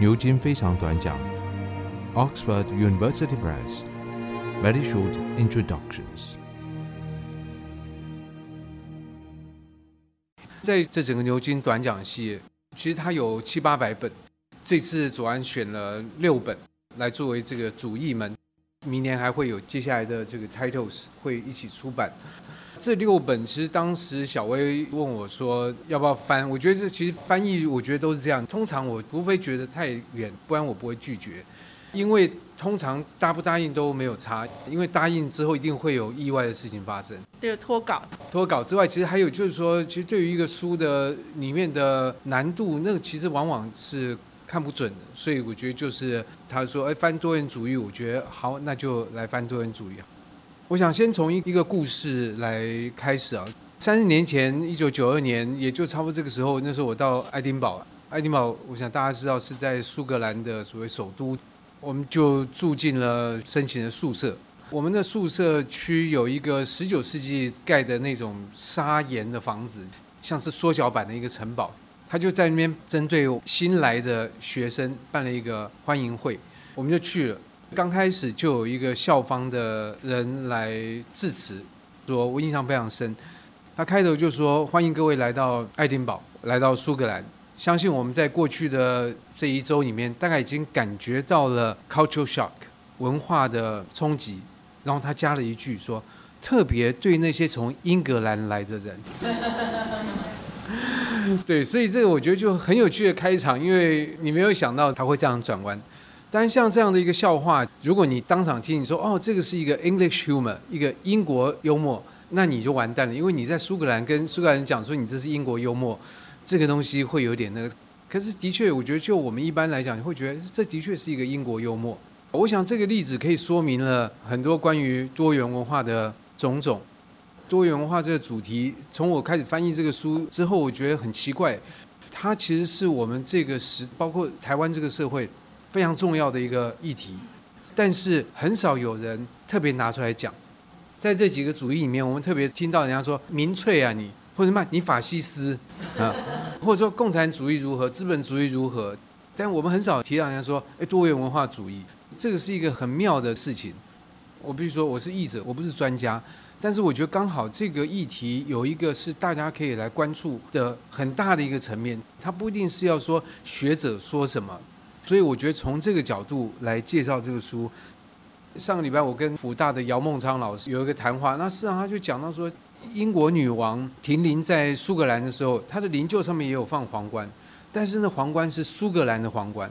牛津非常短讲，Oxford University Press Very Short Introductions。在这整个牛津短讲系列，其实它有七八百本，这次左安选了六本来作为这个主译门，明年还会有接下来的这个 titles 会一起出版。这六本其实当时小薇问我说要不要翻，我觉得这其实翻译我觉得都是这样。通常我除非觉得太远，不然我不会拒绝，因为通常答不答应都没有差，因为答应之后一定会有意外的事情发生。对脱稿，脱稿之外，其实还有就是说，其实对于一个书的里面的难度，那个其实往往是看不准的。所以我觉得就是他说哎翻多元主义，我觉得好，那就来翻多元主义。我想先从一一个故事来开始啊。三十年前，一九九二年，也就差不多这个时候，那时候我到爱丁堡。爱丁堡，我想大家知道是在苏格兰的所谓首都，我们就住进了申请的宿舍。我们的宿舍区有一个十九世纪盖的那种砂岩的房子，像是缩小版的一个城堡。他就在那边针对新来的学生办了一个欢迎会，我们就去了。刚开始就有一个校方的人来致辞，说我印象非常深。他开头就说：“欢迎各位来到爱丁堡，来到苏格兰。相信我们在过去的这一周里面，大概已经感觉到了 cultural shock 文化的冲击。”然后他加了一句说：“特别对那些从英格兰来的人。”对，所以这个我觉得就很有趣的开场，因为你没有想到他会这样转弯。但像这样的一个笑话，如果你当场听，你说哦，这个是一个 English humor，一个英国幽默，那你就完蛋了，因为你在苏格兰跟苏格兰人讲说你这是英国幽默，这个东西会有点那个。可是的确，我觉得就我们一般来讲，你会觉得这的确是一个英国幽默。我想这个例子可以说明了很多关于多元文化的种种。多元文化这个主题，从我开始翻译这个书之后，我觉得很奇怪，它其实是我们这个时，包括台湾这个社会。非常重要的一个议题，但是很少有人特别拿出来讲。在这几个主义里面，我们特别听到人家说“民粹啊你”或者“什么你法西斯”啊，或者说共产主义如何、资本主义如何，但我们很少提到人家说“哎，多元文化主义”。这个是一个很妙的事情。我必须说，我是译者，我不是专家，但是我觉得刚好这个议题有一个是大家可以来关注的很大的一个层面。它不一定是要说学者说什么。所以我觉得从这个角度来介绍这个书。上个礼拜我跟辅大的姚孟昌老师有一个谈话，那事实上他就讲到说，英国女王停灵在苏格兰的时候，她的灵柩上面也有放皇冠，但是那皇冠是苏格兰的皇冠，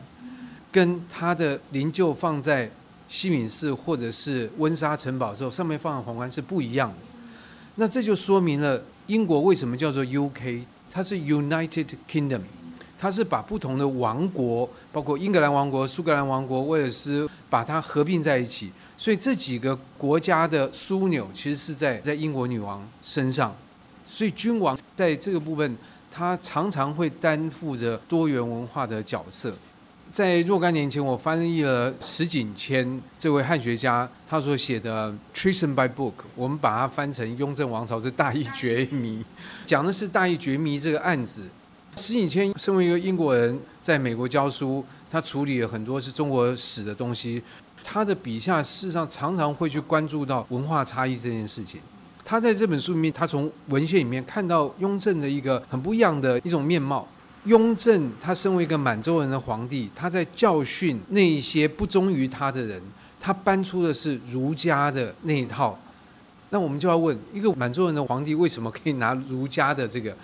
跟她的灵柩放在西敏寺或者是温莎城堡的时候，上面放的皇冠是不一样的。那这就说明了英国为什么叫做 UK，它是 United Kingdom。他是把不同的王国，包括英格兰王国、苏格兰王国、威尔斯，把它合并在一起。所以这几个国家的枢纽其实是在在英国女王身上。所以君王在这个部分，他常常会担负着多元文化的角色。在若干年前，我翻译了石景谦这位汉学家他所写的《Treason by Book》，我们把它翻成《雍正王朝之大义绝迷》，讲的是大义绝迷这个案子。石景谦身为一个英国人，在美国教书，他处理了很多是中国史的东西。他的笔下事实上常常会去关注到文化差异这件事情。他在这本书里面，他从文献里面看到雍正的一个很不一样的一种面貌。雍正他身为一个满洲人的皇帝，他在教训那一些不忠于他的人，他搬出的是儒家的那一套。那我们就要问，一个满洲人的皇帝为什么可以拿儒家的这个？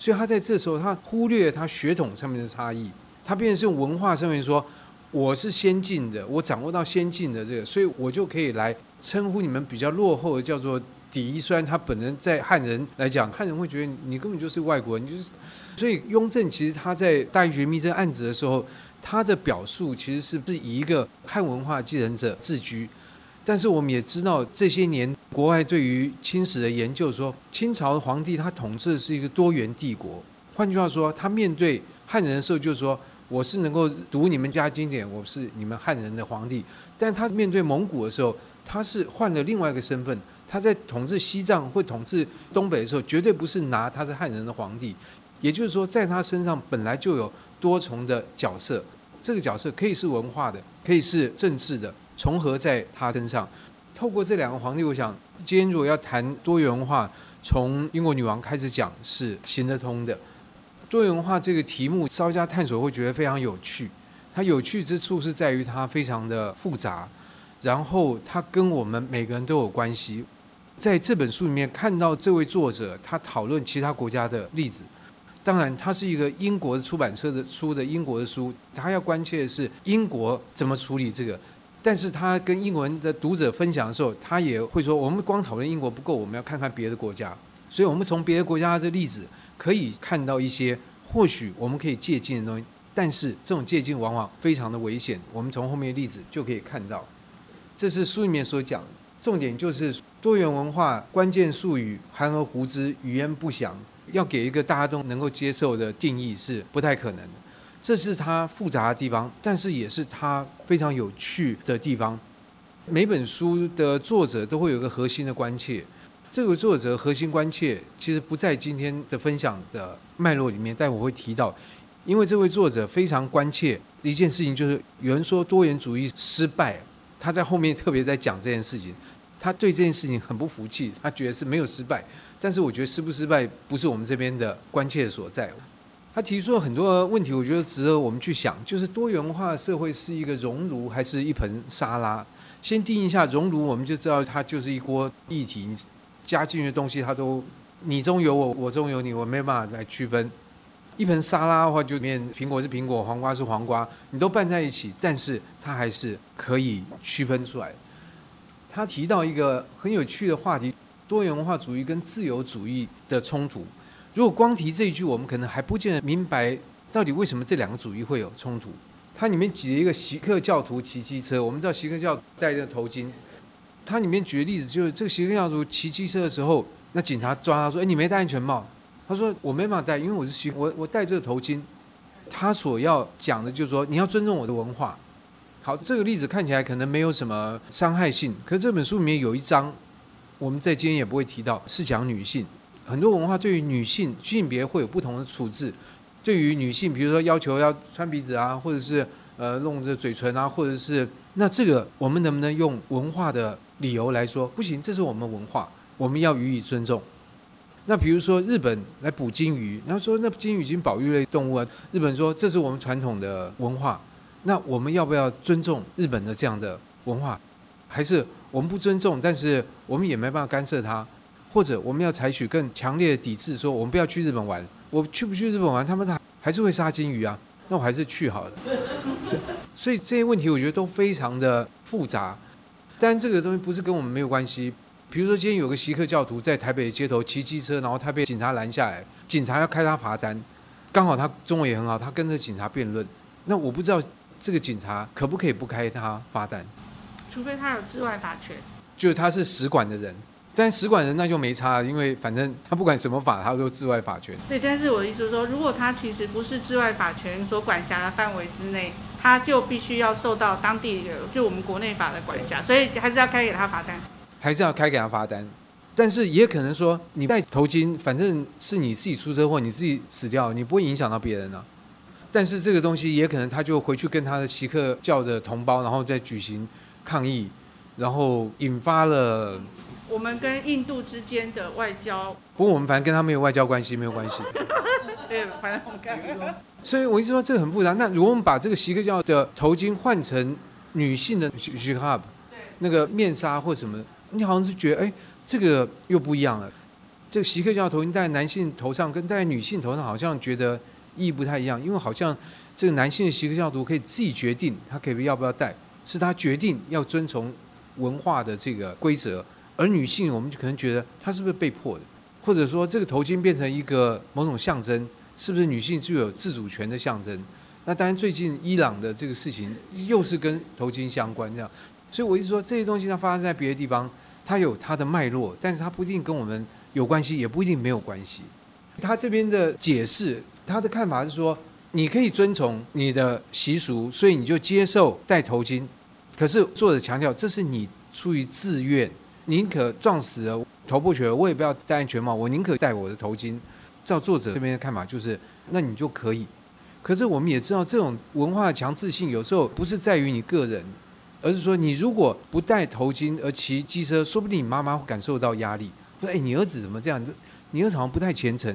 所以他在这时候，他忽略他血统上面的差异，他变成是文化上面说，我是先进的，我掌握到先进的这个，所以我就可以来称呼你们比较落后的叫做敌。虽然他本人在汉人来讲，汉人会觉得你根本就是外国人，就是。所以雍正其实他在大义绝密这案子的时候，他的表述其实是是以一个汉文化继承者自居。但是我们也知道，这些年国外对于清史的研究说，清朝的皇帝他统治的是一个多元帝国。换句话说，他面对汉人的时候，就是说我是能够读你们家经典，我是你们汉人的皇帝。但他面对蒙古的时候，他是换了另外一个身份。他在统治西藏或统治东北的时候，绝对不是拿他是汉人的皇帝。也就是说，在他身上本来就有多重的角色。这个角色可以是文化的，可以是政治的，重合在他身上。透过这两个皇帝，我想今天如果要谈多元文化，从英国女王开始讲是行得通的。多元文化这个题目稍加探索会觉得非常有趣。它有趣之处是在于它非常的复杂，然后它跟我们每个人都有关系。在这本书里面看到这位作者，他讨论其他国家的例子。当然，他是一个英国的出版社的出的英国的书，他要关切的是英国怎么处理这个。但是他跟英文的读者分享的时候，他也会说：我们光讨论英国不够，我们要看看别的国家。所以我们从别的国家的例子可以看到一些或许我们可以借鉴的东西。但是这种借鉴往往非常的危险。我们从后面的例子就可以看到，这是书里面所讲。重点就是多元文化关键术语含而胡之，语焉不详。要给一个大家都能够接受的定义是不太可能的。这是它复杂的地方，但是也是它非常有趣的地方。每本书的作者都会有一个核心的关切，这个作者核心关切其实不在今天的分享的脉络里面，但我会提到，因为这位作者非常关切一件事情，就是有人说多元主义失败，他在后面特别在讲这件事情。他对这件事情很不服气，他觉得是没有失败，但是我觉得失不失败不是我们这边的关切所在。他提出了很多问题，我觉得值得我们去想，就是多元化社会是一个熔炉还是一盆沙拉？先定义一下熔炉，我们就知道它就是一锅液体，你加进去的东西它都你中有我，我中有你，我没办法来区分。一盆沙拉的话，就里面苹果是苹果，黄瓜是黄瓜，你都拌在一起，但是它还是可以区分出来。他提到一个很有趣的话题：多元文化主义跟自由主义的冲突。如果光提这一句，我们可能还不见得明白到底为什么这两个主义会有冲突。它里面举了一个锡克教徒骑机车，我们知道锡克教戴着头巾。它里面举的例子就是，这个锡克教徒骑机车的时候，那警察抓他说：“哎，你没戴安全帽。”他说：“我没办法戴，因为我是锡，我我戴这个头巾。”他所要讲的就是说，你要尊重我的文化。好，这个例子看起来可能没有什么伤害性，可是这本书里面有一章，我们在今天也不会提到，是讲女性。很多文化对于女性性别会有不同的处置。对于女性，比如说要求要穿鼻子啊，或者是呃弄这嘴唇啊，或者是那这个我们能不能用文化的理由来说？不行，这是我们文化，我们要予以尊重。那比如说日本来捕鲸鱼，然后说那鲸鱼已经保育类动物啊，日本说这是我们传统的文化。那我们要不要尊重日本的这样的文化？还是我们不尊重，但是我们也没办法干涉它？或者我们要采取更强烈的抵制，说我们不要去日本玩？我去不去日本玩，他们还还是会杀金鱼啊？那我还是去好了。所以这些问题我觉得都非常的复杂。但这个东西不是跟我们没有关系。比如说今天有个锡克教徒在台北的街头骑机车，然后他被警察拦下来，警察要开他罚单，刚好他中文也很好，他跟着警察辩论。那我不知道。这个警察可不可以不开他罚单？除非他有治外法权。就是他是使馆的人，但使馆人那就没差，因为反正他不管什么法，他都治外法权。对，但是我的意思是说，如果他其实不是治外法权所管辖的范围之内，他就必须要受到当地的就我们国内法的管辖，所以还是要开给他罚单。还是要开给他罚单，但是也可能说，你戴头巾，反正是你自己出车祸，你自己死掉，你不会影响到别人啊。但是这个东西也可能他就回去跟他的锡克教的同胞，然后再举行抗议，然后引发了我们跟印度之间的外交。不过我们反正跟他没有外交关系，没有关系。对，反正我们看。所以我一直说这个很复杂。那如果我们把这个锡克教的头巾换成女性的 hijab，那个面纱或什么，你好像是觉得哎，这个又不一样了。这个锡克教的头巾戴在男性头上，跟戴在女性头上，好像觉得。意义不太一样，因为好像这个男性的锡克教徒可以自己决定他可以要不要戴，是他决定要遵从文化的这个规则，而女性我们就可能觉得她是不是被迫的，或者说这个头巾变成一个某种象征，是不是女性具有自主权的象征？那当然最近伊朗的这个事情又是跟头巾相关这样，所以我一直说这些东西它发生在别的地方，它有它的脉络，但是它不一定跟我们有关系，也不一定没有关系。他这边的解释。他的看法是说，你可以遵从你的习俗，所以你就接受戴头巾。可是作者强调，这是你出于自愿，宁可撞死了头破血流，我也不要戴安全帽，我宁可戴我的头巾。照作者这边的看法，就是那你就可以。可是我们也知道，这种文化的强制性有时候不是在于你个人，而是说你如果不戴头巾而骑机车，说不定你妈妈会感受到压力。说：“哎，你儿子怎么这样？你儿子好像不太虔诚，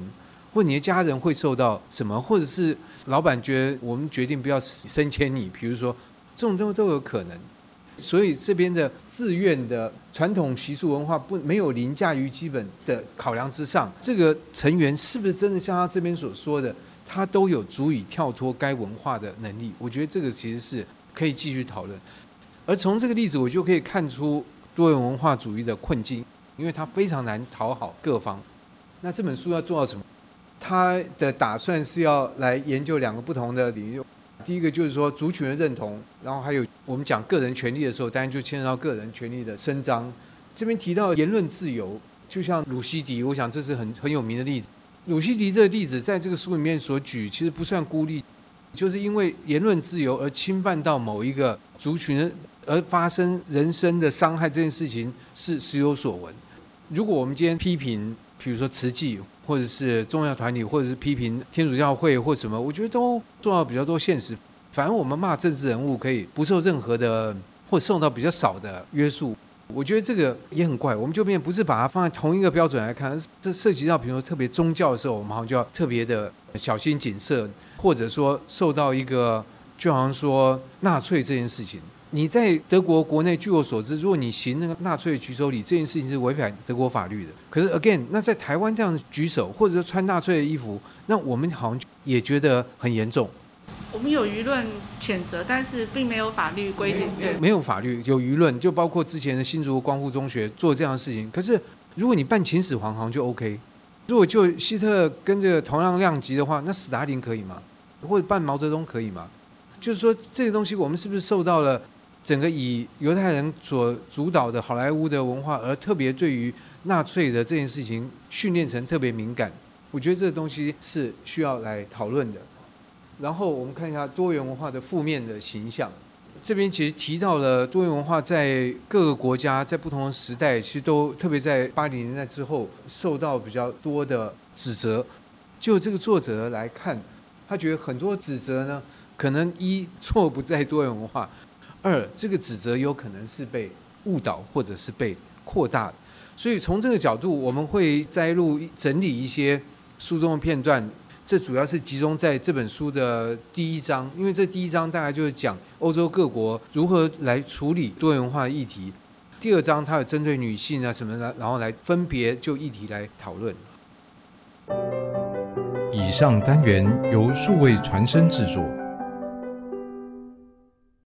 或你的家人会受到什么？或者是老板觉得我们决定不要升迁你，比如说这种都都有可能。所以这边的自愿的传统习俗文化不没有凌驾于基本的考量之上。这个成员是不是真的像他这边所说的？”他都有足以跳脱该文化的能力，我觉得这个其实是可以继续讨论。而从这个例子，我就可以看出多元文化主义的困境，因为它非常难讨好各方。那这本书要做到什么？他的打算是要来研究两个不同的领域。第一个就是说族群的认同，然后还有我们讲个人权利的时候，当然就牵扯到个人权利的伸张。这边提到言论自由，就像鲁西迪，我想这是很很有名的例子。鲁西迪这个例子在这个书里面所举，其实不算孤立，就是因为言论自由而侵犯到某一个族群而发生人身的伤害这件事情是时有所闻。如果我们今天批评，比如说慈济，或者是宗教团体，或者是批评天主教会或什么，我觉得都做到比较多现实。反而我们骂政治人物可以不受任何的，或受到比较少的约束。我觉得这个也很怪，我们就变不是把它放在同一个标准来看，这涉及到比如说特别宗教的时候，我们好像就要特别的小心谨慎，或者说受到一个就好像说纳粹这件事情，你在德国国内据我所知，如果你行那个纳粹举手礼这件事情是违反德国法律的。可是 again，那在台湾这样举手，或者说穿纳粹的衣服，那我们好像也觉得很严重。我们有舆论谴责，但是并没有法律规定。对，没有法律，有舆论，就包括之前的新竹光复中学做这样的事情。可是，如果你办秦始皇，好像就 OK。如果就希特跟这个同样量级的话，那史达林可以吗？或者办毛泽东可以吗？就是说，这个东西我们是不是受到了整个以犹太人所主导的好莱坞的文化，而特别对于纳粹的这件事情训练成特别敏感？我觉得这个东西是需要来讨论的。然后我们看一下多元文化的负面的形象。这边其实提到了多元文化在各个国家在不同的时代，其实都特别在八零年代之后受到比较多的指责。就这个作者来看，他觉得很多指责呢，可能一错不在多元文化，二这个指责有可能是被误导或者是被扩大的。所以从这个角度，我们会摘录整理一些书中的片段。这主要是集中在这本书的第一章，因为这第一章大概就是讲欧洲各国如何来处理多元化的议题。第二章它有针对女性啊什么的，然后来分别就议题来讨论。以上单元由数位传声制作。